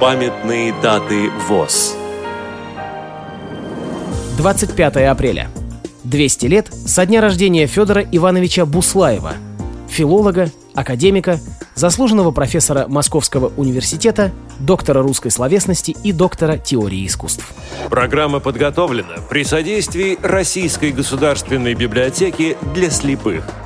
Памятные даты ВОЗ 25 апреля. 200 лет со дня рождения Федора Ивановича Буслаева, филолога, академика, заслуженного профессора Московского университета, доктора русской словесности и доктора теории искусств. Программа подготовлена при содействии Российской государственной библиотеки для слепых –